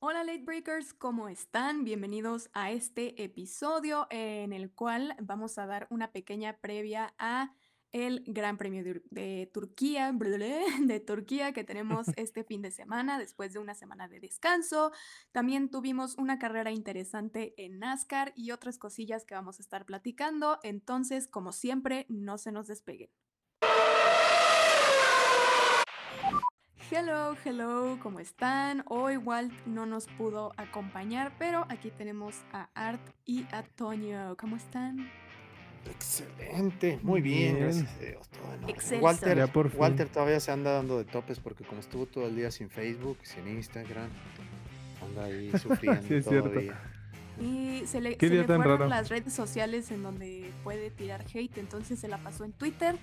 Hola Late Breakers, ¿cómo están? Bienvenidos a este episodio en el cual vamos a dar una pequeña previa a el Gran Premio de, de Turquía, de Turquía que tenemos este fin de semana después de una semana de descanso. También tuvimos una carrera interesante en NASCAR y otras cosillas que vamos a estar platicando. Entonces, como siempre, no se nos despeguen. Hello, hello, ¿cómo están? Hoy Walt no nos pudo acompañar, pero aquí tenemos a Art y a Toño. ¿Cómo están? Excelente, muy bien, Bien. gracias a Dios. todo en orden. Excelso. Walter, por. Walter todavía se anda dando de topes porque como estuvo todo el día sin Facebook, sin Instagram, anda ahí sufriendo Sí, es cierto. todavía. Y se le, Qué se día le tan fueron raro. las redes sociales en donde puede tirar hate, entonces se la pasó en Twitter.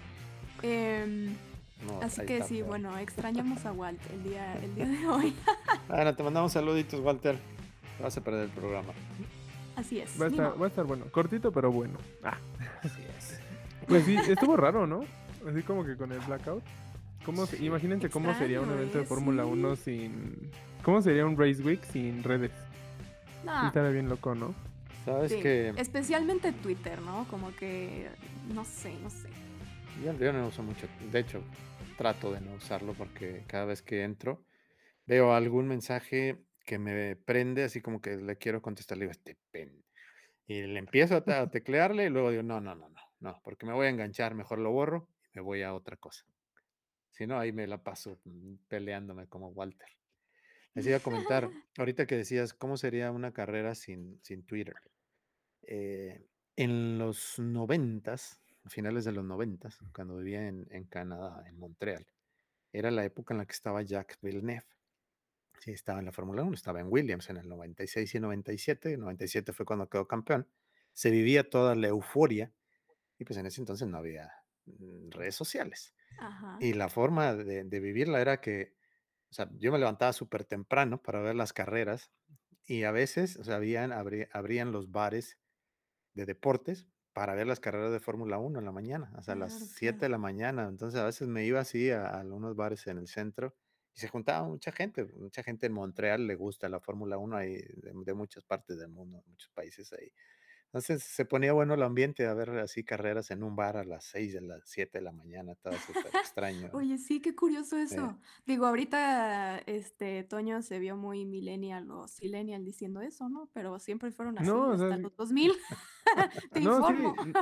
Em, No, así que sí, feo. bueno, extrañamos a Walt el día, el día de hoy. Bueno, te mandamos saluditos, Walter. Te vas a perder el programa. Así es. Va a, estar, modo. va a estar bueno. Cortito, pero bueno. Ah, Así es. pues sí, estuvo raro, ¿no? Así como que con el blackout. ¿Cómo se- Sí. imagínense cómo sería un evento de. Fórmula Sí. 1 sin... ¿Cómo sería un Race Week sin redes? Sí No, estaría bien loco, ¿no? Sabes sí, que Especialmente Twitter, ¿no? Como que, no sé, no sé. yo, yo no uso mucho. De hecho, trato de no usarlo porque cada vez que entro veo algún mensaje que me prende, así como que le quiero contestar, le digo, este pen. Y le empiezo a, te- a teclearle y luego digo, no, no, no, no, no, porque me voy a enganchar, mejor lo borro y me voy a otra cosa. Si no, ahí me la paso mm, peleándome como Walter. Les iba a comentar, ahorita que decías, ¿cómo sería una carrera sin, sin Twitter? Eh, en los noventas, finales de los noventas, cuando vivía en, en Canadá, en Montreal, era la época en la que estaba Jacques Villeneuve. Sí, estaba en la Fórmula 1, estaba en Williams en el 96 y 97. El 97 fue cuando quedó campeón. Se vivía toda la euforia y pues en ese entonces no había mm, redes sociales. Ajá. Y la forma de, de vivirla era que, o sea, yo me levantaba súper temprano para ver las carreras y a veces, o sea, habían, abrían los bares de deportes para ver las carreras de Fórmula 1 en la mañana, hasta las Claro, 7 de la mañana. Entonces a veces me iba así a, a algunos bares en el centro y se juntaba mucha gente, mucha gente en Montreal le gusta la Fórmula 1 ahí de, de muchas partes del mundo, muchos países ahí. Entonces se ponía bueno el ambiente a ver así carreras en un bar a las 6 de las 7 de la mañana, estaba súper extraño. Oye, sí, qué curioso Sí. eso. Digo, ahorita este Toño se vio muy millennial o sillennial diciendo eso, ¿no? Pero siempre fueron así No, o hasta sea, los 2000. Te No, sí. informo. n-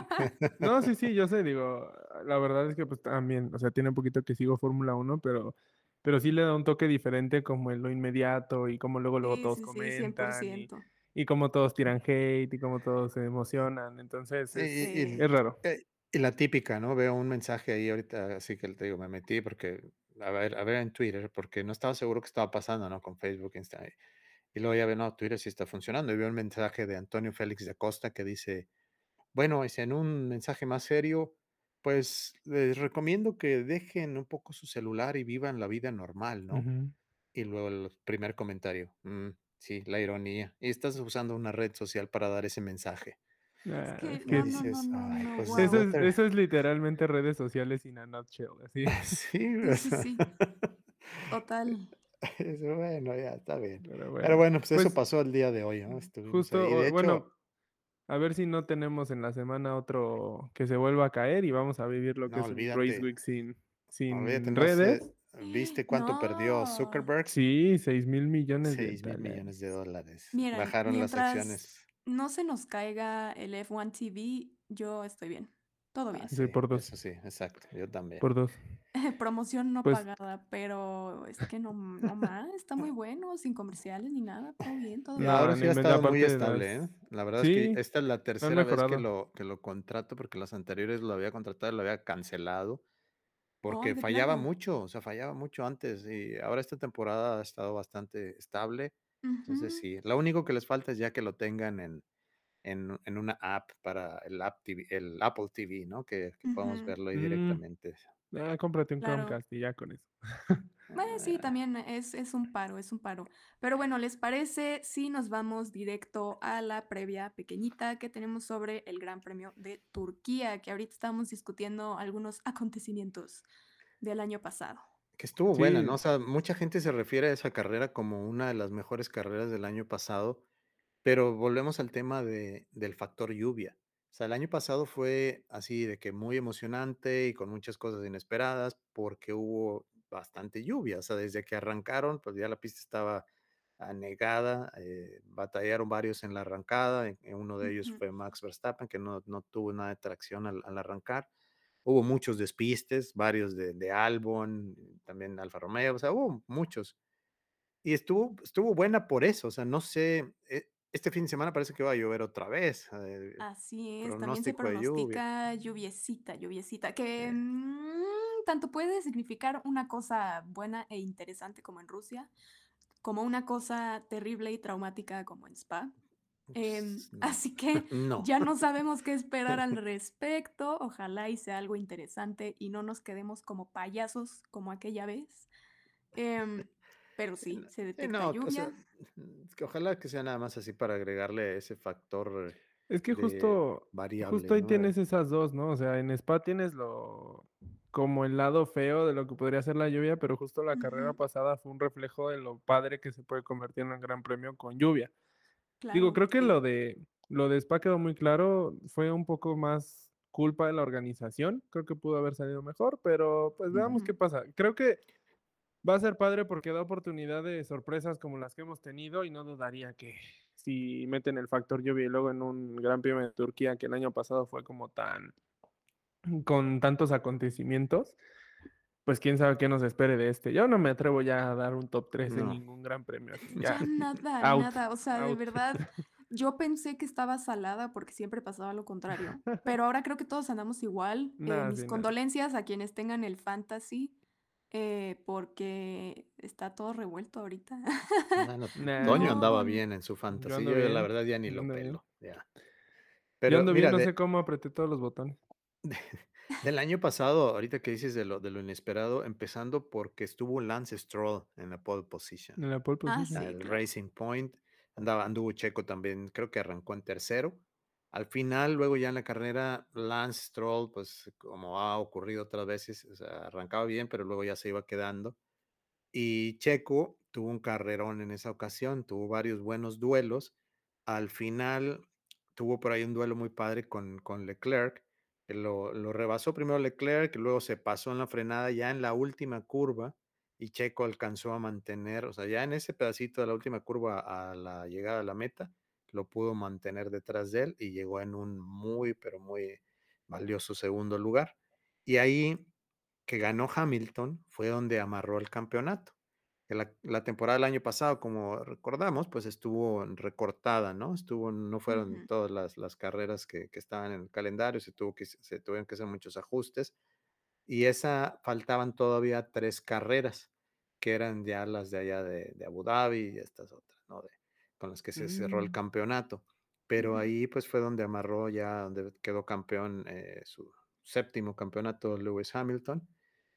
No, sí, sí, yo sé, digo, la verdad es que pues también, o sea, tiene un poquito que sigo Fórmula 1, pero, pero sí le da un toque diferente como en lo inmediato y como luego luego Sí, todos sí, sí, comentan y, 100%. y como todos tiran hate y como todos se emocionan, entonces es, y, y- es raro. eh, y la típica, ¿no? Veo un mensaje ahí ahorita, así que te digo, me metí porque, a ver, a ver en Twitter, porque no estaba seguro qué estaba pasando, ¿no? Con Facebook, Instagram. Y luego ya veo, no, Twitter sí está funcionando. Y veo un mensaje de Antonio Félix de Acosta que dice, bueno, es en un mensaje más serio, pues les recomiendo que dejen un poco su celular y vivan la vida normal, ¿no? Ujú. Y luego el primer comentario, "Mm, sí, la ironía. Y estás usando una red social para dar ese mensaje. Pues eso es, literalmente redes sociales in a nutshell, así. sí, Sí, o sí, sea, sí. Total. bueno, ya está bien. Pero Pero bueno, pues eso pues pasó el día de hoy, ¿no? Estuvimos justo, ahí. De bueno, hecho, a ver si no tenemos en la semana otro que se vuelva a caer y vamos a vivir lo que no, es un Race Week sin, olvídate, sin no redes. ¿Viste cuánto perdió No. Zuckerberg? Sí, 6 mil millones de 6 mil millones de dólares. Miren, Bajaron las acciones. no se nos caiga el F1 TV, yo estoy bien. Todo Ah, bien. Sí, sí, por dos, eso sí, exacto, yo también. por dos. Promoción no Pues pagada, pero es que no, no más, está muy bueno, sin comerciales ni nada, todo bien, todo bien. No, ahora sí ha estado muy estable, ¿eh? La verdad es que esta es la tercera vez que lo, que lo contrato porque las anteriores lo había contratado y lo había cancelado porque fallaba mucho, o sea, fallaba mucho antes y ahora esta temporada ha estado bastante estable. Entonces sí, lo único que les falta es ya que lo tengan en, en, en una app para el, app TV, el Apple TV, ¿no? Que, que podamos verlo ahí Mm, directamente. Ah, cómprate un Claro. Chromecast y ya con eso. Bueno, sí, Ah, también es, es un paro, es un paro. Pero bueno, ¿les parece si nos vamos directo a la previa pequeñita que tenemos sobre el Gran Premio de Turquía, que ahorita estamos discutiendo algunos acontecimientos del año pasado? Que estuvo buena, ¿no? O Sí. sea, mucha gente se refiere a esa carrera como una de las mejores carreras del año pasado, pero volvemos al tema de del factor lluvia. O sea, el año pasado fue así de que muy emocionante y con muchas cosas inesperadas, porque hubo bastante lluvia. O sea, desde que arrancaron, pues ya la pista estaba anegada, eh, batallaron varios en la arrancada, en en uno de ellos fue Max Verstappen, que no no tuvo nada de tracción al al arrancar. Hubo muchos despistes, varios de de Albon, también Alfa Romeo, o sea, hubo muchos. Y estuvo estuvo buena por eso, o sea, no sé, e este fin de semana parece que va a llover otra vez, eh, Así es, también se pronóstico de lluvia. pronostica lluviecita, lluviecita, que, mm, tanto puede significar una cosa buena e interesante como en Rusia, como una cosa terrible y traumática como en Spa. Em, no, así que no. ya no sabemos qué esperar al respecto. Ojalá y sea algo interesante y no nos quedemos como payasos como aquella vez. Em, pero Sí, se detecta no, o sea, lluvia. mm, es que ojalá que sea nada más así para agregarle ese factor Es que de justo variable, justo ahí ¿no? Tienes esas 2, ¿no? O sea, en Spa tienes lo como el lado feo de lo que podría ser la lluvia, pero justo la carrera pasada fue un reflejo de lo padre que se puede convertir en un gran premio con lluvia. Digo, creo que sí. lo de lo de Spa quedó muy claro, fue un poco más culpa de la organización, creo que pudo haber salido mejor, pero, pues, veamos qué pasa. Creo que va a ser padre porque da oportunidad de sorpresas como las que hemos tenido y no dudaría que si meten el factor lluvia y luego en un Gran Premio de Turquía, que el año pasado fue como tan con tantos acontecimientos, pues quién sabe qué nos espere de este. Yo no me atrevo ya a dar un top 3 en No. ningún gran premio Ya ya, nada, out, nada. O sea, de out. verdad, yo pensé que estaba salada porque siempre pasaba lo contrario. Pero ahora creo que todos andamos igual. Eh, Nada, mis sí, nada. condolencias a quienes tengan el fantasy, eh, porque está todo revuelto ahorita. Nah, Toño No, andaba bien en su yo ando yo la verdad ya ni lo pelo, ya. Yo ando bien, no sé cómo apreté todos los botones. del año pasado, ahorita que dices de lo de lo inesperado, empezando porque estuvo Lance Stroll en la pole position, En la pole ah, position. sí, el claro. Racing Point, andaba anduvo Checo también, creo que arrancó en tercero. Al final, luego ya en la carrera, Lance Stroll, pues, como ha ocurrido otras veces, arrancaba bien, pero luego ya se iba quedando. Y Checo tuvo un carrerón en esa ocasión, tuvo varios buenos duelos. Al final tuvo por ahí un duelo muy padre con, con Leclerc, que lo, lo rebasó primero Leclerc, y luego se pasó en la frenada ya en la última curva y Checo alcanzó a mantener, o sea, ya en ese pedacito de la última curva a la llegada a la meta, lo pudo mantener detrás de él y llegó en un muy, pero muy valioso segundo lugar. Y ahí que ganó Hamilton fue donde amarró el campeonato. La, la temporada del año pasado, como recordamos, pues estuvo recortada, ¿no? Estuvo, no fueron todas las, las carreras que, que estaban en el calendario, se, tuvo que, se tuvieron que hacer muchos ajustes. Y esa faltaban todavía tres carreras, que eran ya las de allá de, de Abu Dhabi y estas otras, ¿no? De, con las que se cerró el Mm, campeonato. Pero ahí pues fue donde amarró ya, donde quedó campeón, eh, su séptimo campeonato Lewis Hamilton.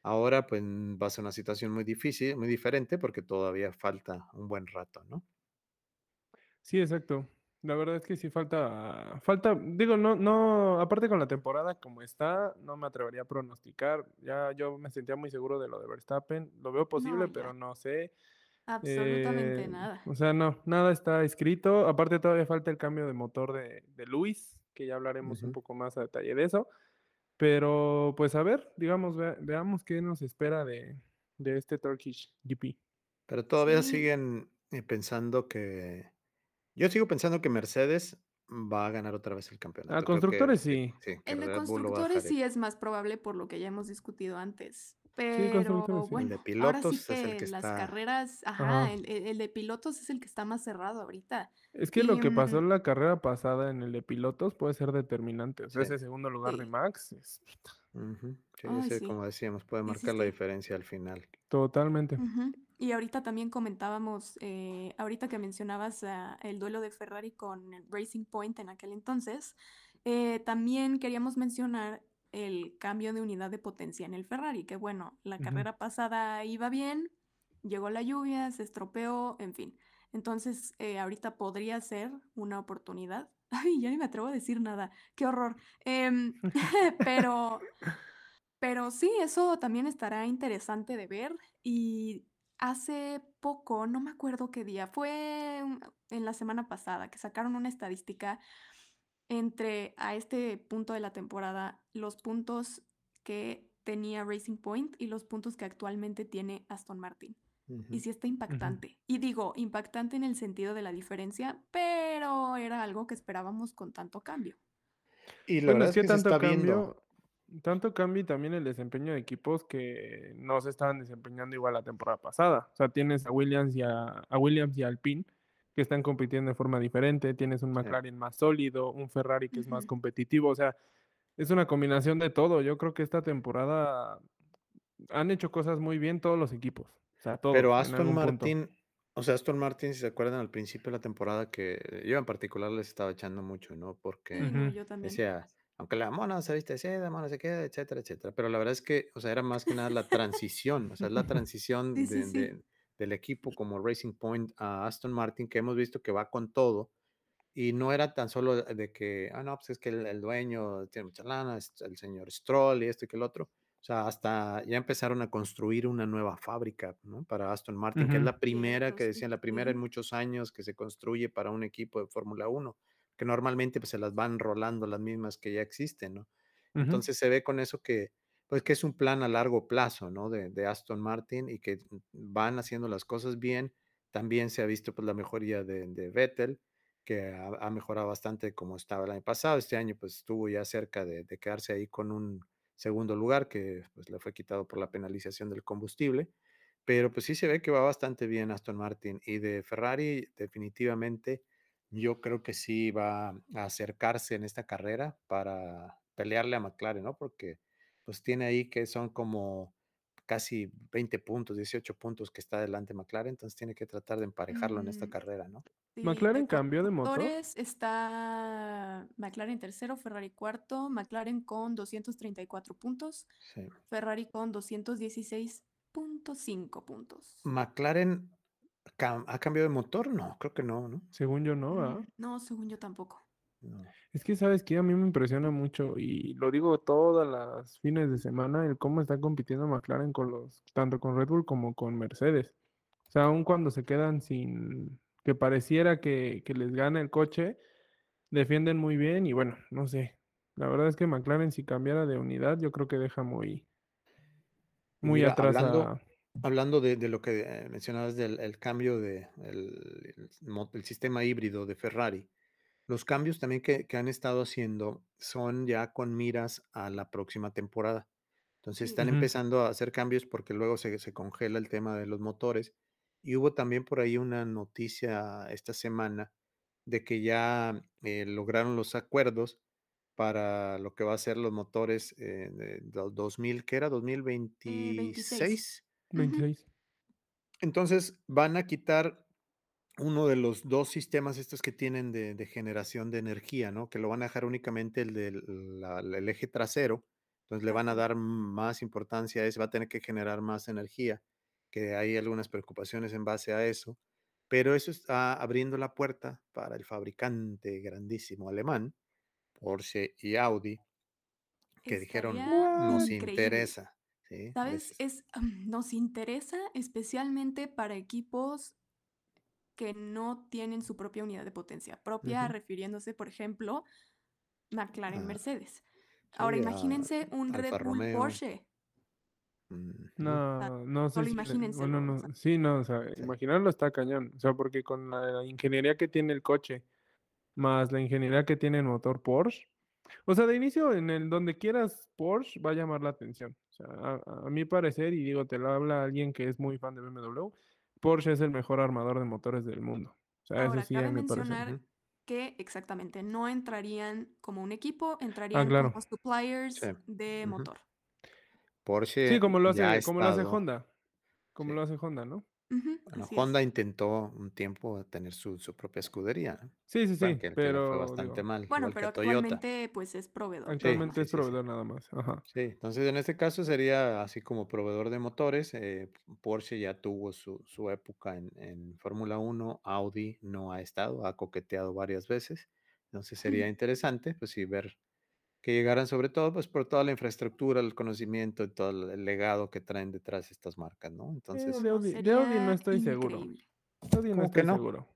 Ahora pues va a ser una situación muy difícil, muy diferente porque todavía falta un buen rato, ¿no? sí, exacto. La verdad es que sí falta, falta, digo, no, no, aparte con la temporada como está, no me atrevería a pronosticar. Ya yo me sentía muy seguro de lo de Verstappen. Lo veo No, posible, pero no sé. Absolutamente Eh, nada. o sea, no, nada está escrito. Aparte todavía falta el cambio de motor de, de Luis, que ya hablaremos un poco más a detalle de eso. Pero pues a ver, digamos, vea- veamos qué nos espera de, de este Turkish GP. Pero todavía Sí, siguen eh, pensando que Yo sigo pensando que Mercedes va a ganar otra vez el A campeonato. Que constructores sí, sí. sí, que el de a constructores sí es más probable por lo que ya hemos discutido antes. Pero sí. El de bueno, ahora sí pilotos es el que que las está carreras, ajá, Ajá. el, el- el de pilotos es el que está más cerrado ahorita. Es que lo que pasó mm, en la carrera pasada en el de pilotos puede ser determinante. O sea, sí. ese segundo lugar de Max es Ujú. Sí, ay, ese, sí, como decíamos, puede marcar la diferencia al final. totalmente. Y ahorita también comentábamos, eh, ahorita que mencionabas el duelo de Ferrari con el Racing Point en aquel entonces, eh, también queríamos mencionar el cambio de unidad de potencia en el Ferrari, que bueno, la carrera pasada iba bien, llegó la lluvia, se estropeó, en fin. Entonces, eh, ahorita podría ser una oportunidad. Ay, ya ni me atrevo a decir nada, qué horror. Em, pero Pero sí, eso también estará interesante de ver. Y hace poco, no me acuerdo qué día, fue en la semana pasada que sacaron una estadística entre a este punto de la temporada los puntos que tenía Racing Point y los puntos que actualmente tiene Aston Martin. Y sí está impactante. Y digo, impactante en el sentido de la diferencia, pero era algo que esperábamos con tanto cambio. Y la Bueno, verdad es que tanto está viendo. cambio, tanto cambio y también el desempeño de equipos que no se estaban desempeñando igual la temporada pasada. O sea, tienes a Williams y a, a Williams y a Alpine que están compitiendo de forma diferente, tienes un Sí. McLaren más sólido, un Ferrari que es más competitivo, o sea, es una combinación de todo. Yo creo que esta temporada han hecho cosas muy bien todos los equipos, o sea, todos Pero Aston punto. Martin, o sea, Aston Martin, si se acuerdan al principio de la temporada que yo en particular les estaba echando mucho, ¿no? Porque yo también. decía, aunque la mona se viste de seda, mona se queda, etcétera, etcétera. Pero la verdad es que, o sea, era más que nada la transición, o sea, es la transición sí, de, sí. de- del equipo como Racing Point a Aston Martin, que hemos visto que va con todo. Y no era tan solo de que, ah, no, pues es que el, el dueño tiene mucha lana, es el señor Stroll y esto y que el otro. O sea, hasta ya empezaron a construir una nueva fábrica, ¿no? Para Aston Martin, que es la primera, que decían, la primera en muchos años que se construye para un equipo de Fórmula 1, que normalmente pues, se las van rolando las mismas que ya existen, ¿no? Entonces se ve con eso que, pues que es un plan a largo plazo, ¿no? De, de Aston Martin y que van haciendo las cosas bien. También se ha visto pues la mejoría de, Vettel, que ha, ha mejorado bastante como estaba el año pasado. Este año pues estuvo ya cerca de, de quedarse ahí con un segundo lugar que pues le fue quitado por la penalización del combustible. Pero pues sí se ve que va bastante bien Aston Martin y de Ferrari definitivamente yo creo que sí va a acercarse en esta carrera para pelearle a McLaren, ¿no? Porque pues tiene ahí que son como casi 20 puntos, 18 puntos que está adelante McLaren, entonces tiene que tratar de emparejarlo en esta carrera, ¿no? sí, ¿McLaren cambió de motor? está McLaren tercero, Ferrari cuarto, McLaren con 234 puntos, Sí. Ferrari con 216.5 puntos. McLaren cam- ha cambiado de motor, no, creo que no, ¿no? Según yo no, ¿verdad? Mm, No, según yo tampoco. No. Es que sabes que a mí me impresiona mucho y lo digo todas las fines de semana el cómo está compitiendo McLaren con los tanto con Red Bull como con Mercedes. O sea, aun cuando se quedan sin que pareciera que, que les gana el coche, defienden muy bien y bueno, no sé. La verdad es que McLaren si cambiara de unidad, yo creo que deja muy muy mira, atrás hablando, a hablando de, de lo que eh, mencionabas del el cambio de el, el mo- el sistema híbrido de Ferrari, los cambios también que, que han estado haciendo son ya con miras a la próxima temporada. Entonces están empezando a hacer cambios porque luego se, se congela el tema de los motores. Y hubo también por ahí una noticia esta semana de que ya eh, lograron los acuerdos para lo que va a ser los motores eh, de do- 2000, ¿qué era? Eh, 26. 2026. Ujú. 26. Entonces van a quitar uno de los dos sistemas estos que tienen de, de generación de energía, ¿no? Que lo van a dejar únicamente el del eje trasero. Entonces le van a dar más importancia a eso, va a tener que generar más energía, que hay algunas preocupaciones en base a eso. Pero eso está abriendo la puerta para el fabricante grandísimo alemán, Porsche y Audi, que dijeron, nos increíble. interesa, ¿sí? ¿Sabes? Les- Es, nos interesa especialmente para equipos que no tienen su propia unidad de potencia propia, refiriéndose, por ejemplo, McLaren, Ah, Mercedes. Ahora sí, imagínense un Red Bull Romeo. Porsche. No, no sé solo si imagínenselo, bueno, o sea. no, sí, no, o sea, Sí. imaginarlo está cañón, o sea, porque con la ingeniería que tiene el coche, más la ingeniería que tiene el motor Porsche, o sea, de inicio en el donde quieras Porsche va a llamar la atención, o sea, a, a mi parecer, y digo, te lo habla alguien que es muy fan de BMW, Porsche es el mejor armador de motores del mundo, o sea, eso Ahora, sí, cabe a mencionar que exactamente no entrarían como un equipo, Ah, entrarían claro. como suppliers Sí. de motor. Porsche Sí, como lo hace, como lo hace Honda, como sí. lo hace Honda, ¿no? Ujú, Bueno, así Honda es. intentó un tiempo tener su, su propia escudería, ¿no? Sí, sí, sí, que, que le fue pero bastante digo, mal, Bueno, igual que pero a Toyota. actualmente pues es proveedor. actualmente sí, es sí, sí. proveedor nada más, ajá. Sí, entonces en este caso sería así como proveedor de motores. eh, Porsche ya tuvo su, su época en, en Fórmula 1, Audi no ha estado, ha coqueteado varias veces. Entonces sería interesante, pues sí, ver que llegaran, sobre todo, pues, por toda la infraestructura, el conocimiento y todo el legado que traen detrás estas marcas, ¿no? Entonces de Audi de Audi no estoy seguro. De Audi no ¿Cómo que estoy no? seguro.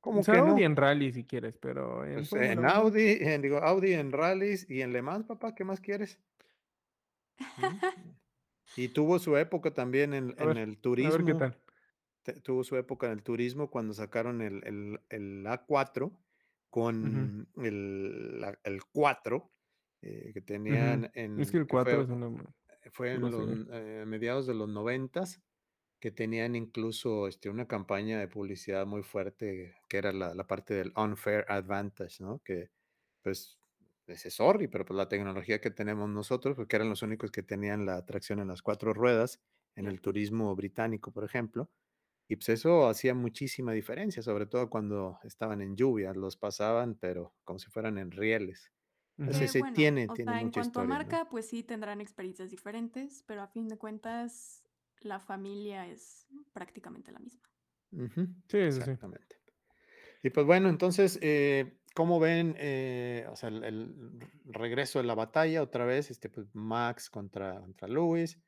¿Cómo O sea, que Audi no? en rally si quieres, pero en Pues, Fórmula en 1 Audi, en digo, Audi en rallies y en Le Mans, papá, ¿qué más quieres? ¿Mm? Y tuvo su época también en A en ver, el a ver qué turismo. tal. Te tuvo su época en el turismo cuando sacaron el el el A4 Ujú. con el la el 4, eh, que tenían Es en que el que 4 fue es una fue en los, eh, mediados de los noventas, que tenían incluso, este, una campaña de publicidad muy fuerte, que era la la parte del unfair advantage, ¿no? Que, pues, ese sorry, pero, pues, la tecnología que tenemos nosotros, porque eran los únicos que tenían la tracción en las 4 ruedas, en el turismo británico, por ejemplo, y, pues, eso hacía muchísima diferencia, sobre todo cuando estaban en lluvia, los pasaban, pero como si fueran en rieles. Que Ujú. sí bueno, tiene o tiene sea, en mucha cuanto a historia, ¿no? marca, pues sí tendrán experiencias diferentes, pero a fin de cuentas la familia es prácticamente la misma. Ujú, Sí, exactamente. Y, pues, bueno, entonces, eh, ¿cómo ven, eh, o sea, el el regreso de la batalla otra vez, este, pues, Max contra contra Lewis?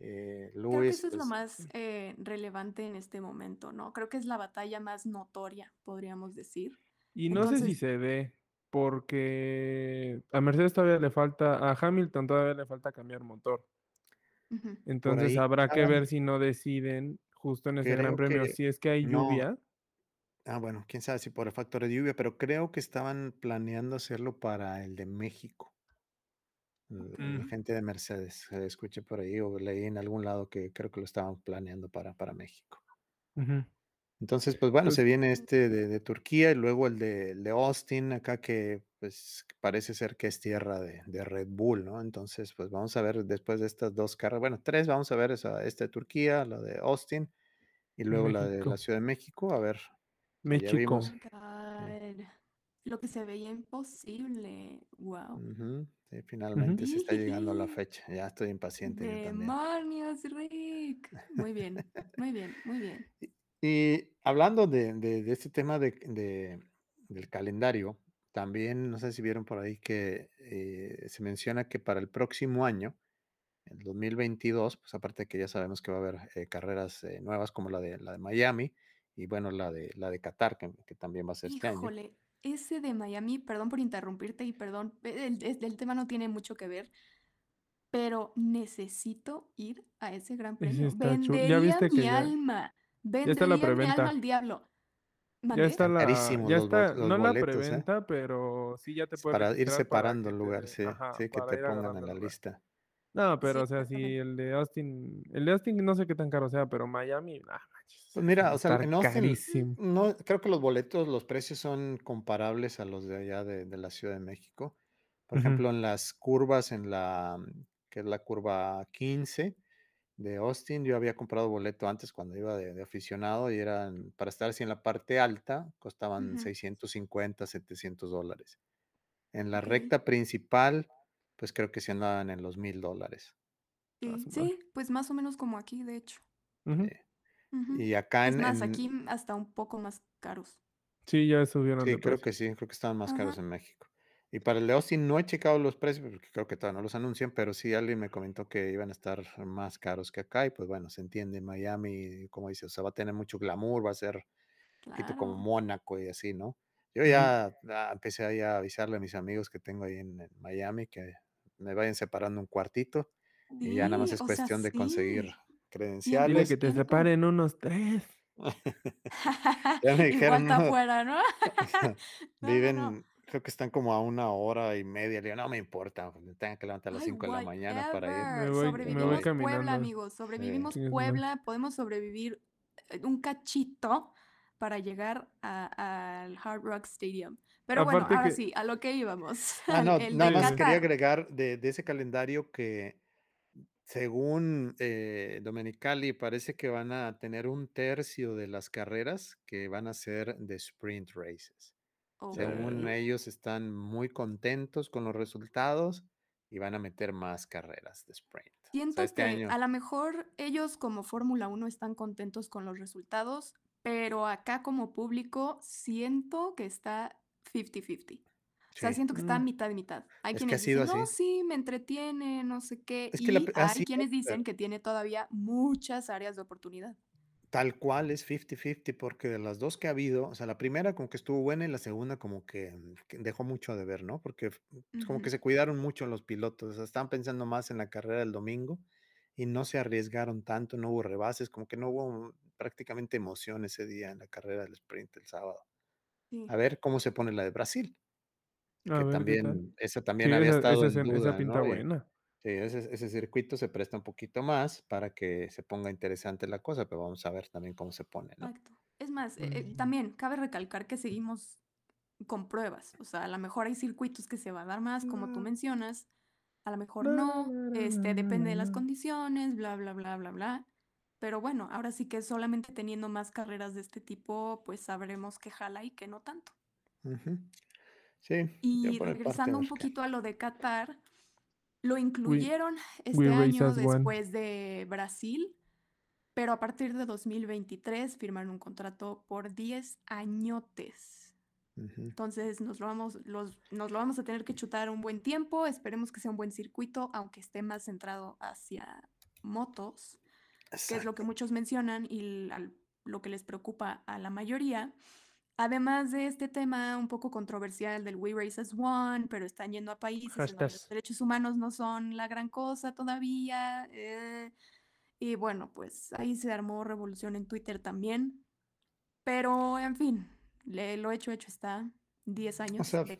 Eh, Creo que eso es lo pues más, eh, relevante en este momento, ¿no? Creo que es la batalla más notoria, podríamos decir. Y no sé si Entonces se dé, porque a Mercedes todavía le falta a Hamilton todavía le falta cambiar motor. Entonces, ahí habrá que ver si no deciden justo en ese gran premio, si es que hay no. lluvia. Ah, bueno, quién sabe si por el factor de lluvia, pero creo que estaban planeando hacerlo para el de México. La gente de Mercedes, eh, escuché por ahí o leí en algún lado que creo que lo estaban planeando para para México. Ujú. Entonces, pues, bueno, se Pues viene este de de Turquía y luego el de el de Austin acá que, pues, parece ser que es tierra de de Red Bull, ¿no? Entonces, pues, vamos a ver después de estas 2 carreras, bueno, 3, vamos a ver esa esta de Turquía, la de Austin y luego la de la. Ciudad de México, a ver, México. God, lo que se veía imposible, guau. Ujú, sí, finalmente sí está llegando la fecha, ya estoy impaciente yo también. Demonios, Rick. Muy bien, muy bien, muy bien. Y hablando de de de este tema de de del calendario, también, no sé si vieron por ahí que, eh, se menciona que para el próximo año, el 2022, pues, aparte de que ya sabemos que va a haber, eh, carreras, eh, nuevas como la de la de Miami y, bueno, la de la de Qatar, que que también va a ser este año. Híjole, ese de Miami, perdón por interrumpirte y perdón, e el tema no tiene mucho que ver pero necesito ir a ese gran premio. chu ¿ya Vendería viste mi que ya alma, ya está la vendería mi alma preventa? al diablo. Ya ¿Mandé? está Están la carísimos ya está, los no la ¿eh? preventa, pero sí ya te Es puedes para ir para separando el lugar, sí, ajá, sí, que te pongan en la lista. No, pero, Sí, o sea, si el de Austin el de Austin no sé qué tan caro sea, pero Miami, no manches, Pues mira, o sea, en Austin, carísimo. no, creo que los boletos, los precios son comparables a los de allá de de la Ciudad de México. Por ejemplo, en las curvas, en la que es la curva 15 de Austin, yo había comprado boleto antes cuando iba de de aficionado y eran para estar así en la parte alta, costaban Ujú. 650, 700 dólares. En la recta principal, pues, creo que sí andaban en los $1000 dólares. A Sí, pues, más o menos como aquí, de hecho. Sí. Y acá Es en más, aquí hasta un poco más caros. Sí, ya subieron Sí, creo que sí, creo que estaban más caros en México. Y para el de Austin no he checado los precios, porque creo que todavía no los anuncian, pero sí alguien me comentó que iban a estar más caros que acá y, pues, bueno, se entiende, Miami, como dices, o sea, va a tener mucho glamour, va a ser poquito como Claro. Mónaco y así, ¿no? Yo ya, ah, empecé ahí a avisarle a mis amigos que tengo ahí en en Miami que me vayan separando un cuartito y ya nada más Sí, es o sea, cuestión de conseguir sí. En Dile credenciales. que te separen unos 3. Ya me dijeron, guanta no, afuera, ¿no? No, no, no. Creo que están como a 1 hora y media. Le digo: "No me importa, me tenga que levantar a las Ay, 5 de la mañana para ir". Me voy me voy Sobrevivimos Puebla, caminando. amigos, Sí. sobrevivimos. Puebla, podemos sobrevivir, eh, un cachito para llegar al Hard Rock Stadium. Pero bueno, ahora que sí, a lo que íbamos, Ah, no, el nada más quería agregar de de ese calendario que, según, eh, Domenicali, parece que van a tener 1/3 de las carreras que van a ser de sprint races. Según Okey. ellos, están muy contentos con los resultados y van a meter más carreras de sprint. O sea, Siento este que año a la mejor ellos como Fórmula 1 están contentos con los resultados, pero acá como público siento que está 50-50. O sea, Sí. siento que está Mm. mitad mitad. Hay Es que ha quienes sido dicen, no, así. sí, me entretiene, no sé qué. Es que la Y ha hay quienes dicen que tiene todavía muchas áreas de oportunidad. Tal cual, es 50-50, porque de las 2 que ha habido, o sea, la primera como que estuvo buena y la segunda como que, mm, dejó mucho de ver, ¿no? Porque f como que se cuidaron mucho los pilotos, o sea, estaban pensando más en la carrera del domingo y no se arriesgaron tanto, no hubo rebases, como que no hubo prácticamente emoción ese día en la carrera del sprint el sábado. Sí. A ver cómo se pone la de Brasil. A Que también, esa Sí, también había esa estado esa en escena esa duda, pinta buena. Sí, ese ese circuito se presta un poquito más para que se ponga interesante la cosa, pero vamos a ver también cómo se pone, ¿no? Exacto. Es más, eh eh, Ujú. también cabe recalcar que seguimos con pruebas. O sea, a la mejor hay circuitos que se va a dar más, como tú Mm. mencionas, a la mejor no, este, depende de la, las la. condiciones, bla, bla, bla, bla, bla. Pero bueno, ahora sí que solamente teniendo más carreras de este tipo, pues sabremos qué jala y qué no tanto. Sí, Y regresando un poquito a lo de Qatar, lo incluyeron we este año one. después de Brasil, pero a partir de 2023 firmaron un contrato por 10 añotes. Entonces nos lo vamos los nos lo vamos a tener que chutar un buen tiempo, esperemos que sea un buen circuito, aunque esté más centrado hacia motos, que es lo que Exacto. muchos mencionan y al lo que les preocupa a la mayoría. Además de este tema un poco controversial del We Race as One, pero están yendo a países en donde los derechos humanos no son la gran cosa todavía, eh, y bueno, pues ahí se armó revolución en Twitter también. Pero, en fin, le lo hecho, hecho está. 10 O años sea de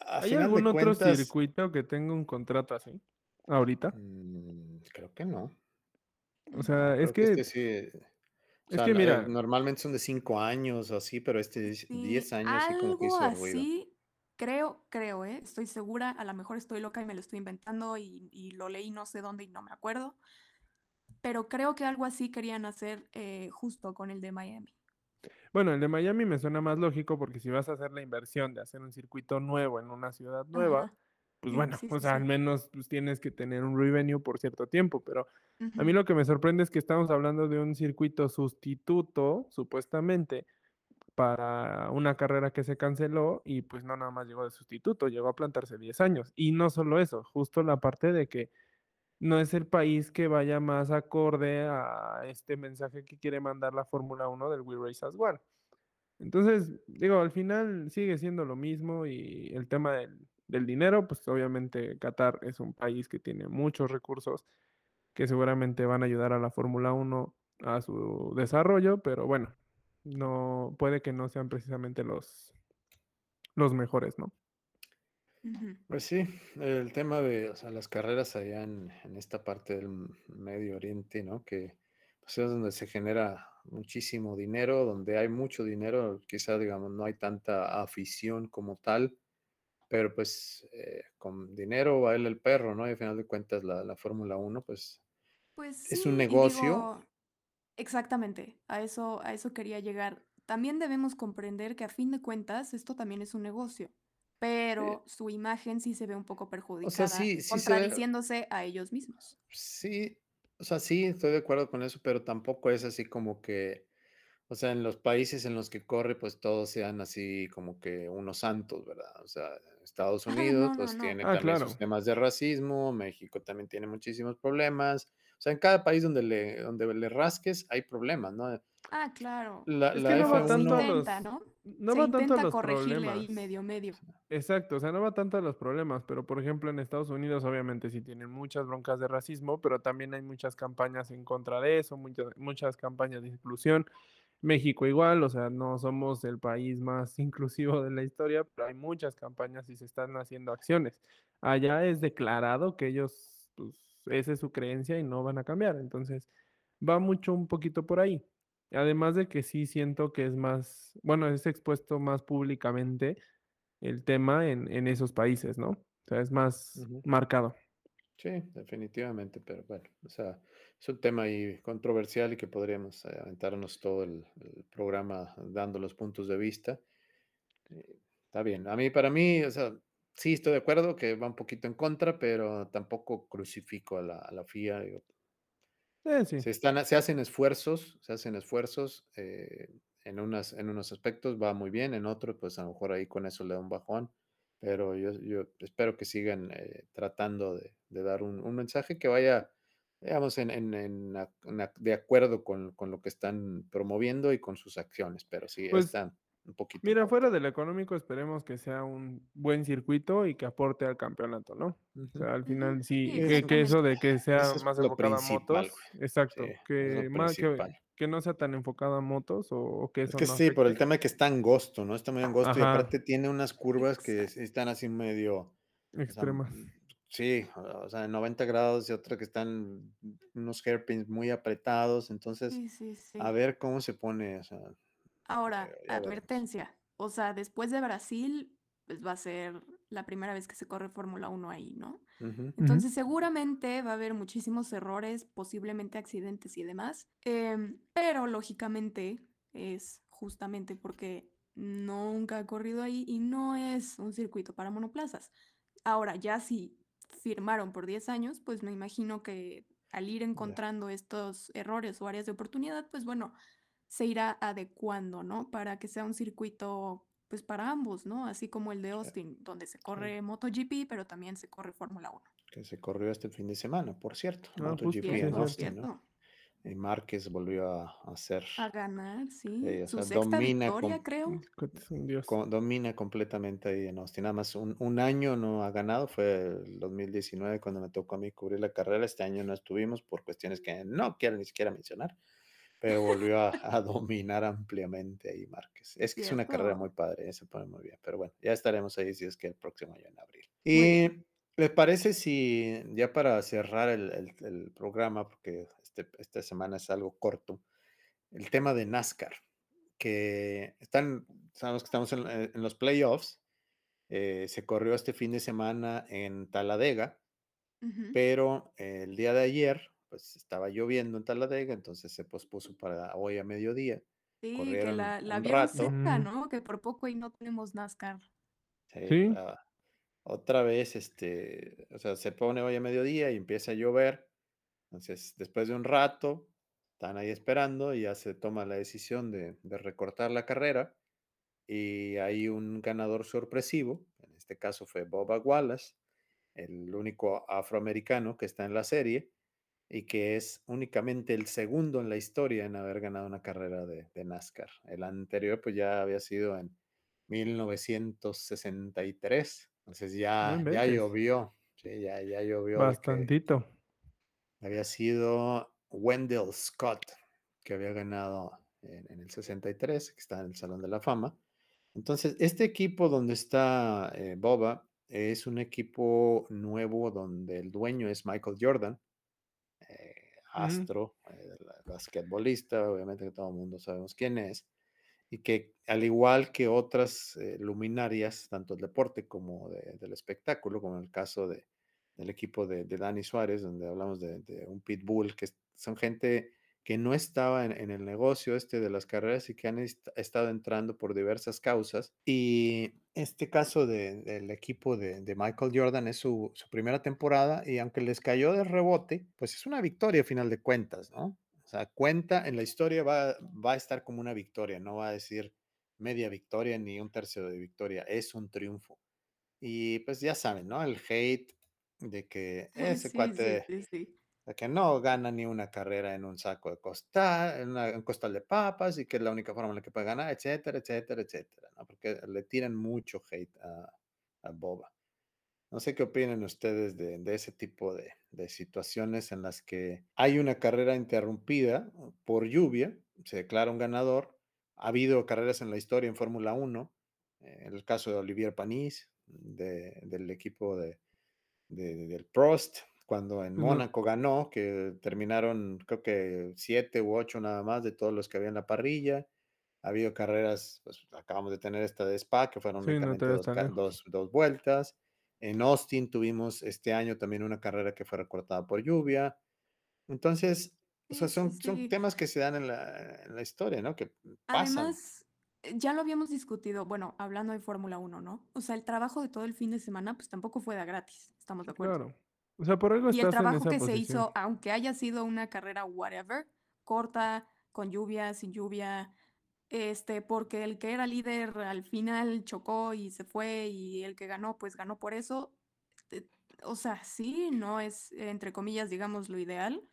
¿Hay de algún otro circuito que tenga un contrato así, ahorita? Mm, creo que no. O sea, es que este que sí, es que eh, mira normalmente son de 5 años o así, pero este es 10 Sí, años sí como que algo ruido. así, creo creo, ¿eh? Estoy segura, a la mejor estoy loca y me lo estoy inventando y y lo leí no sé dónde y no me acuerdo. Pero creo que algo así querían hacer, eh, justo con el de Miami. Bueno, el de Miami me suena más lógico, porque si vas a hacer la inversión de hacer un circuito nuevo en una ciudad nueva, Ajá. Pues bueno, sí, o sí, sea, al menos, pues tienes que tener un revenue por cierto tiempo, pero a mí lo que me sorprende es que estamos hablando de un circuito sustituto, supuestamente, para una carrera que se canceló y, pues, no nada más llegó de sustituto, llegó a plantarse 10 años. Y no solo eso, justo la parte de que no es el país que vaya más acorde a este mensaje que quiere mandar la Fórmula 1 del We Race as One. Entonces, digo, al final sigue siendo lo mismo y el tema del del dinero, pues, obviamente Qatar es un país que tiene muchos recursos que seguramente van a ayudar a la Fórmula 1 a su desarrollo, pero bueno, no puede que no sean precisamente los los mejores, ¿no? Pues sí, el tema de, o sea, las carreras allá en en esta parte del Medio Oriente, ¿no? Que, pues, es donde se genera muchísimo dinero, donde hay mucho dinero, quizá, digamos, no hay tanta afición como tal, pero, pues, eh, con dinero baila el perro, ¿no? Y al final de cuentas la la Fórmula 1, pues, Pues es un sí, negocio. digo exactamente, a eso a eso quería llegar. También debemos comprender que a fin de cuentas esto también es un negocio, pero su imagen sí se ve un poco O sea, perjudicada, sí sí se ve contradiciéndose a ellos mismos. Sí, o sea, sí, estoy de acuerdo con eso, pero tampoco es así como que, o sea, en los países en los que corre, pues, todos sean así como que unos santos, ¿verdad? O sea, Estados Unidos, no, pues, no. tiene Ah, también sus claro. temas de racismo, México también tiene muchísimos problemas. O sea, en cada país donde le donde le rasques hay problemas, ¿no? Ah, claro. La Es que no va se tanto a F1 intenta, los ¿no? no Se va tanto a intenta los corregirle ahí problemas. medio, medio. Exacto, o sea, no va tanto a los problemas, pero, por ejemplo, en Estados Unidos, obviamente, sí tienen muchas broncas de racismo, pero también hay muchas campañas en contra de eso, muchas muchas campañas de inclusión. México igual, o sea, no somos el país más inclusivo de la historia, pero hay muchas campañas y se están haciendo acciones. Allá es declarado que ellos, pues, esa es su creencia y no van a cambiar. Entonces, va mucho un poquito por ahí. Además de que sí siento que es más, bueno, es expuesto más públicamente el tema en en esos países, ¿no? O sea, es más marcado. Sí, definitivamente, pero bueno, o sea, es un tema ahí controversial y que podríamos, eh, aventarnos todo el el programa dando los puntos de vista. Eh, está bien. A mí para mí, o sea, sí estoy de acuerdo que va un poquito en contra, pero tampoco crucifico a la a la FIA, digo Eh, sí. se están se hacen esfuerzos se hacen esfuerzos, en, unas, en unos aspectos va muy bien, en otros, pues a lo mejor ahí con eso le da un bajón. Pero yo, yo espero que sigan eh, tratando de, de dar un, un, mensaje que vaya, digamos, en, en, en, de acuerdo con, con, lo que están promoviendo y con sus acciones. Pero sí, pues, están un poquito. Mira, fuera del económico, esperemos que sea un buen circuito y que aporte al campeonato, ¿no? Uh -huh. O sea, al final sí, sí que, que, eso de que sea más enfocado a motos. Exacto, sí, que, más, que, que, no sea tan enfocado a motos o, o que eso es que no sí, por el tema de que está angosto, ¿no? Está muy angosto Ajá. y aparte tiene unas curvas que están así medio extremas. O sea, sí, o sea, 90 grados y otra que están unos hairpins muy apretados, entonces sí, a ver cómo se pone, o sea, Ahora, advertencia. O sea, después de Brasil, pues va a ser la primera vez que se corre Fórmula 1 ahí, ¿no? Entonces, seguramente va a haber muchísimos errores, posiblemente accidentes y demás. Eh, pero lógicamente es justamente porque nunca ha corrido ahí y no es un circuito para monoplazas. Ahora, ya si firmaron por 10 años, pues me imagino que al ir encontrando yeah. estos errores o áreas de oportunidad, pues bueno, se irá adecuando, ¿no? Para que sea un circuito, pues para ambos, ¿no? Así como el de Austin, donde se corre. MotoGP, pero también se corre Fórmula 1. Que se corrió este fin de semana, por cierto. Ah, MotoGP en Austin, ¿no? Y Márquez volvió a hacer. A ganar, sí. Eh, o Su sea, sexta domina, victoria, creo. con, domina completamente ahí en Austin. Nada más un, un, año no ha ganado, fue el 2019 cuando me tocó a mí cubrir la carrera. Este año no estuvimos por cuestiones que no quiero ni siquiera mencionar pero volvió a, a, dominar ampliamente ahí Márquez. Es que es una carrera muy padre, se pone muy bien, pero bueno, ya estaremos ahí si es que el próximo año en abril. Y ¿les parece si ya para cerrar el, el, el programa, porque este, esta semana es algo corto, el tema de NASCAR, que están, sabemos que estamos en, en los playoffs, eh, se corrió este fin de semana en Taladega, uh -huh. pero eh, el día de ayer pues estaba lloviendo en Taladega, entonces se pospuso para hoy a mediodía. Sí, Corrieron que la, la vieron seca, ¿no? Que por poco ahí no tenemos NASCAR. Sí. ¿Sí? Uh, otra vez, este, o sea, se pone hoy a mediodía y empieza a llover. Entonces, después de un rato, están ahí esperando y ya se toma la decisión de, de recortar la carrera. Y hay un ganador sorpresivo, en este caso fue Boba Wallace, el único afroamericano que está en la serie y que es únicamente el segundo en la historia en haber ganado una carrera de, de NASCAR. El anterior pues ya había sido en 1963, entonces ya, ya llovió, sí, ya, ya llovió. Bastantito. Había sido Wendell Scott, que había ganado en, en, el 63, que está en el Salón de la Fama. Entonces, este equipo donde está eh, Boba es un equipo nuevo donde el dueño es Michael Jordan, eh, astro, uh -huh. eh, basquetbolista, obviamente que todo el mundo sabemos quién es, y que al igual que otras luminarias, tanto del deporte como de, del espectáculo, como en el caso de, del equipo de, de Dani Suárez, donde hablamos de, de, un pitbull, que son gente que no estaba en, el negocio este de las carreras y que han est estado entrando por diversas causas. Y este caso de, del equipo de, de, Michael Jordan es su, su, primera temporada y aunque les cayó de rebote, pues es una victoria a final de cuentas, ¿no? O sea, cuenta en la historia va, va a estar como una victoria, no va a decir media victoria ni un tercio de victoria, es un triunfo. Y pues ya saben, ¿no? El hate de que ese sí, cuate... Sí, sí, que no gana ni una carrera en un saco de costal, en una, un costal de papas y que es la única forma en la que puede ganar, etcétera, etcétera, etcétera, ¿no? Porque le tiran mucho hate a, a Boba. No sé qué opinan ustedes de, de ese tipo de, de, situaciones en las que hay una carrera interrumpida por lluvia, se declara un ganador. Ha habido carreras en la historia en Fórmula 1, eh, en el caso de Olivier Panis, de, del equipo de, del Prost, cuando en Mónaco uh -huh. ganó, que terminaron creo que siete u ocho nada más de todos los que había en la parrilla. Ha habido carreras, pues acabamos de tener esta de Spa, que fueron sí, únicamente no dos, dos, dos, vueltas. En Austin tuvimos este año también una carrera que fue recortada por lluvia. Entonces, o sea, son, sí. son temas que se dan en la, en la historia, ¿no? Que pasan. Además, ya lo habíamos discutido, bueno, hablando de Fórmula 1, ¿no? O sea, el trabajo de todo el fin de semana, pues tampoco fue de gratis, estamos de acuerdo. Claro. O sea, por algo y el trabajo que posición. se hizo, aunque haya sido una carrera whatever, corta, con lluvia, sin lluvia, este, porque el que era líder al final chocó y se fue y el que ganó, pues ganó por eso. Eh, o sea, sí, no es, entre comillas, digamos, lo ideal,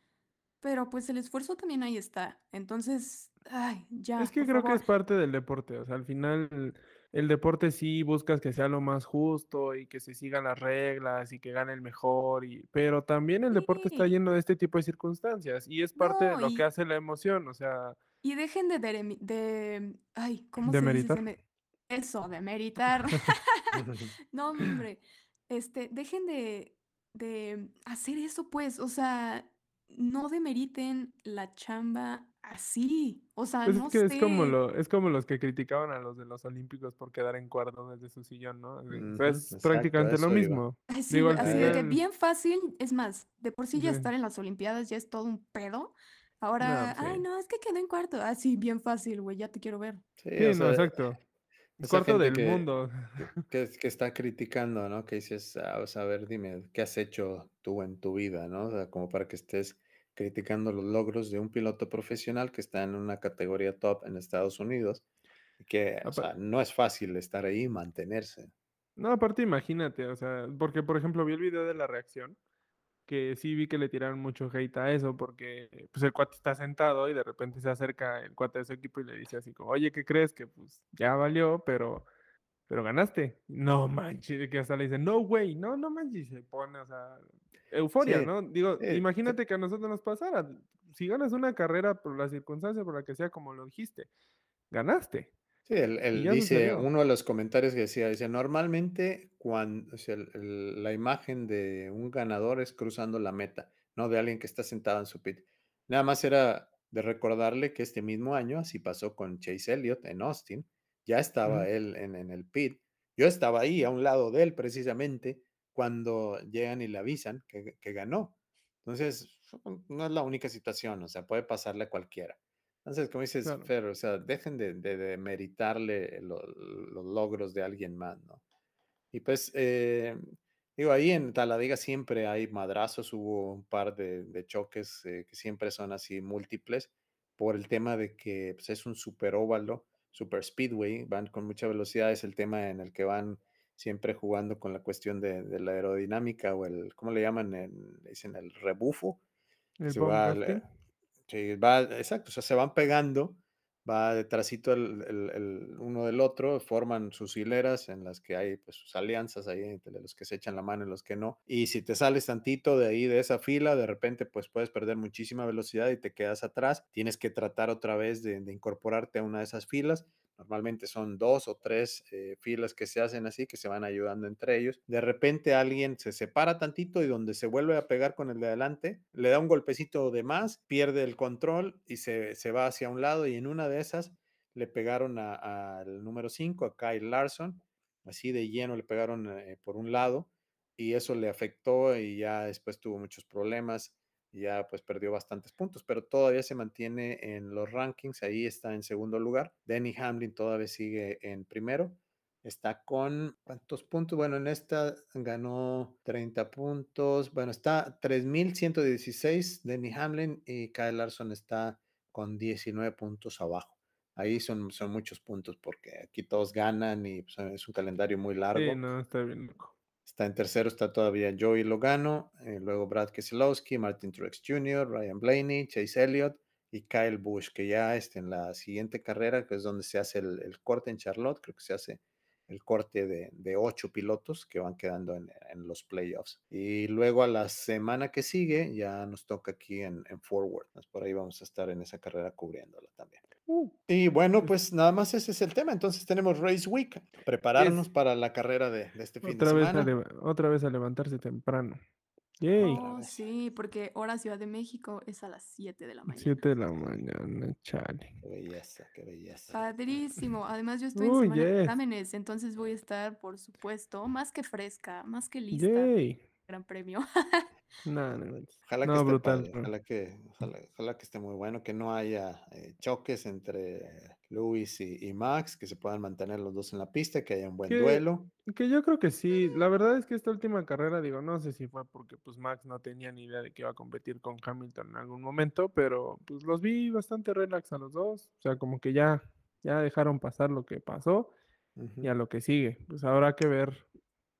pero pues el esfuerzo también ahí está. Entonces, ay, ya. Es que creo que favor. es parte del deporte, o sea, al final el deporte sí buscas que sea lo más justo y que se sigan las reglas y que gane el mejor, y, pero también el deporte está Sí. lleno de este tipo de circunstancias y es parte de No, lo que y, hace la emoción, o sea, y dejen de, deremi- de, ay, ¿cómo se dice? Se demeritar. me- eso, de meritar. No, hombre, este, dejen de, de hacer eso, pues, o sea, no demeriten la chamba así, o sea, Pues es no que es como sé, lo, es como los que criticaban a los de los Olímpicos por quedar en cuarto desde su sillón, ¿no? Así, es exacto, prácticamente lo mismo. sí, Digo, así de que bien fácil, es más, de por sí ya sí. estar en las Olimpiadas ya es todo un pedo, No, ahora, ay, no, es que quedó en cuarto, ah, sí, bien fácil, güey, ya te quiero ver. Sí, Sí, o no, sea, exacto. Gente del que, mundo. que, que está criticando, ¿no? Que dices, "Ah, o sea, a ver, dime, ¿qué has hecho tú en tu vida, ¿no? O sea, como para que estés criticando los logros de un piloto profesional que está en una categoría top en Estados Unidos que, o sea, no es fácil estar ahí y mantenerse. No, aparte imagínate, o sea, porque por ejemplo vi el video de la reacción, que sí vi que le tiraron mucho hate a eso, porque pues el cuate está sentado y de repente se acerca el cuate de su equipo y le dice así como, oye, ¿qué crees? Que pues ya valió, pero, pero ganaste. No manches, que hasta le dicen, no way, no, no manches, y se pone, o sea, euforia, Sí, ¿no? Digo, sí, te- imagínate que a nosotros nos pasara, si ganas una carrera por la circunstancia por la que sea como lo dijiste, ganaste. Sí, él, él dice, sucedió. uno de los comentarios que decía, dice, normalmente cuando, la imagen de un ganador es cruzando la meta, no de alguien que está sentado en su pit. Nada más era de recordarle que este mismo año, así pasó con Chase Elliott en Austin, ya estaba él en, en el pit. Yo estaba ahí a un lado de él precisamente cuando llegan y le avisan que, que ganó. Entonces, no es la única situación, o sea, puede pasarle a cualquiera. Entonces, como dices, Claro. Fer, o sea, dejen de, de, de meritarle lo- los logros de alguien más, ¿no? Y pues, eh, digo, ahí en Taladiga siempre hay madrazos, hubo un par de, de choques eh, que siempre son así múltiples por el tema de que pues, es un super óvalo, super speedway, van con mucha velocidad, es el tema en el que van siempre jugando con la cuestión de, de la aerodinámica o el, ¿cómo le llaman? En- le dicen el rebufo, El va, drafting. Sí, va, exacto, o sea, se van pegando, va detrásito el, el- uno del otro, forman sus hileras en las que hay pues sus alianzas ahí entre los que se echan la mano y los que no. Y si te sales tantito de ahí, de esa fila, de repente pues puedes perder muchísima velocidad y te quedas atrás. Tienes que tratar otra vez de incorporarte a una de esas filas. Normalmente son dos o tres eh, filas que se hacen así, que se van ayudando entre ellos. De repente alguien se separa tantito y donde se vuelve a pegar con el de adelante, le da un golpecito de más, pierde el control y se, se va hacia un lado y en una de esas le pegaron al número 5, a Kyle Larson, así de lleno le pegaron eh, por un lado y eso le afectó y ya después tuvo muchos problemas ya pues perdió bastantes puntos, pero todavía se mantiene en los rankings, ahí está en segundo lugar. Denny Hamlin todavía sigue en primero, está con cuántos puntos, bueno, en esta ganó 30 puntos, bueno, está 3116 Denny Hamlin y Kyle Larson está con 19 puntos abajo. Ahí son, son muchos puntos porque aquí todos ganan y pues, es un calendario muy largo. Sí, no, está bien loco. Está en tercero, está todavía Joey Logano, eh, luego Brad Keselowski, Martin Truex Jr., Ryan Blaney, Chase Elliott y Kyle Busch, que ya está en la siguiente carrera, que es donde se hace el, el corte en Charlotte, creo que se hace el corte de, de ocho pilotos que van quedando en, en, los playoffs. Y luego a la semana que sigue ya nos toca aquí en, en Forward. Por ahí vamos a estar en esa carrera cubriéndola también. Uh, y bueno, pues nada más ese es el tema. Entonces tenemos Race Week, prepararnos Yes. para la carrera de, de este fin Otra de vez, semana. a otra vez a levantarse temprano. Yay. Oh, sí, porque hora Ciudad de México es a las 7 de la mañana. 7 de la mañana, chale. Qué belleza, qué belleza. Padrísimo. Además, yo estoy en semana de yes. exámenes, entonces voy a estar, por supuesto, más que fresca, más que lista. Yay. Gran premio. No, no, no. Ojalá que No, brutal, padre, ojalá que, ojalá, ojalá que esté muy bueno, que no haya eh, choques entre Luis y, y Max, que se puedan mantener los dos en la pista, que haya un buen Que- duelo. Que yo creo que sí. La verdad es que esta última carrera, digo, no sé si fue porque pues Max no tenía ni idea de que iba a competir con Hamilton en algún momento, pero pues los vi bastante relax a los dos. O sea, como que ya Ya dejaron pasar lo que pasó y a lo que sigue. Pues habrá que ver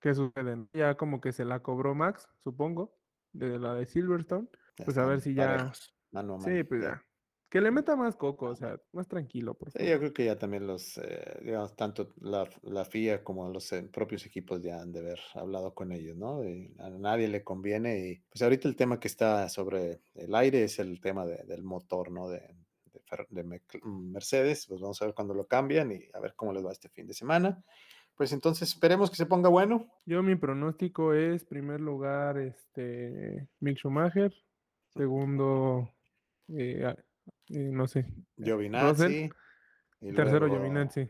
qué sucede. ¿no? Ya como que se la cobró Max, supongo, de la de Silverstone. Pues a ver si ya. parejos, mano a mano, Sí, pues ya. Que le meta más coco, o sea, más tranquilo, por Sí, favor. yo creo que ya también los, eh, digamos, tanto la, la FIA como los eh, propios equipos ya han de haber hablado con ellos, ¿no? Y a nadie le conviene y pues ahorita el tema que está sobre el aire es el tema de- del motor, ¿no? De, de de Mercedes, pues vamos a ver cuándo lo cambian y a ver cómo les va este fin de semana. Pues entonces esperemos que se ponga bueno. Yo mi pronóstico es primer lugar este Mick Schumacher, segundo eh, eh, no sé, Giovinazzi. y tercero luego, Giovinazzi.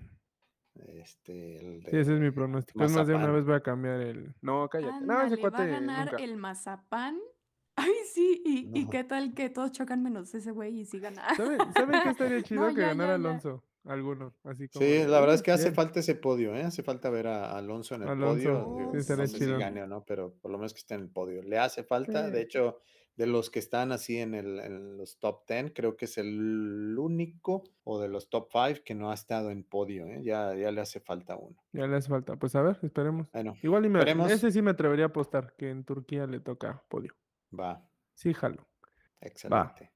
Este, el Sí, ese es mi de pronóstico. Es más de una Mazapán. vez voy a cambiar el. No, cállate. No, ese Ándale, va a cuate ganar nunca. el mazapán. Ay, sí, y, qué tal que todos chocan menos ese güey y sí gana. ¿Saben, ¿saben qué estaría chido No, que ya, ganara ya, ya. Alonso? Alguno, así como. Sí, la verdad es "Uh, que hace bien". falta ese podio, ¿eh? Hace falta ver a Alonso en el Alonso, podio. sí, digo, no sé si gane o no, pero por lo menos que esté en el podio. Le hace falta, de hecho, de los que están así en, el, en los top 10, creo que es el único o de los top 5 que no ha estado en podio, ¿eh? Ya, ya le hace falta uno. Ya le hace falta. Pues a ver, esperemos. Bueno, Igual y me, esperemos. ese sí me atrevería a apostar que en Turquía le toca podio. Va, Sí, jalo. excelente.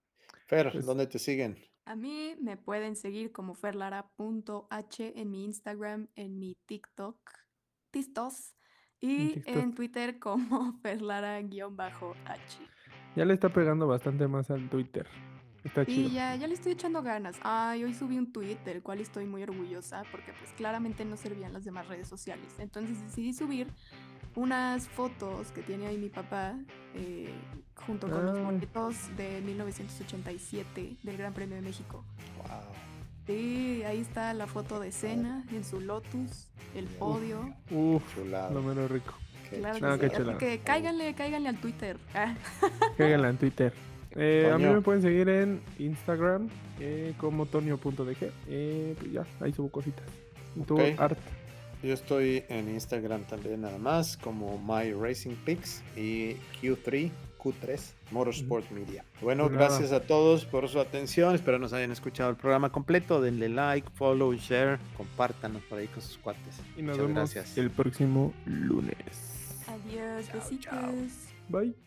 Fer, Pues- ¿dónde te siguen? A mí me pueden seguir como ferlara.h en mi Instagram, en mi TikTok, Tistos, y TikTok. en Twitter como ferlara-h. Ya le está pegando bastante más al Twitter. Está chido. Y ya, ya le estoy echando ganas. Ay, hoy subí un tweet del cual estoy muy orgullosa porque pues claramente no servían las demás redes sociales. Entonces decidí subir unas fotos que tiene ahí mi papá eh, junto con los Ah. boletos de 1987 del Gran Premio de México. Wow. Sí, ahí está la foto de Cena en su Lotus, el podio. Uf, lo menos rico. Qué Claro No, que qué sí. Así que cáiganle, cáiganle al Twitter. Ah, Cáiganla en Twitter. Eh, a mí me pueden seguir en Instagram eh, como tonio.dg. Eh, pues ya, ahí subo cositas. Y tú, Ok. Art. Yo estoy en Instagram también nada más como My Racing Picks y Q3, Q3 Motorsport Media. Bueno, Pues gracias a todos por su atención. Espero nos hayan escuchado el programa completo. Denle like, follow, share, compártanos por ahí con sus cuates. Y nos Muchas vemos gracias. el próximo lunes. adiós, Chao, chao. besitos. Bye.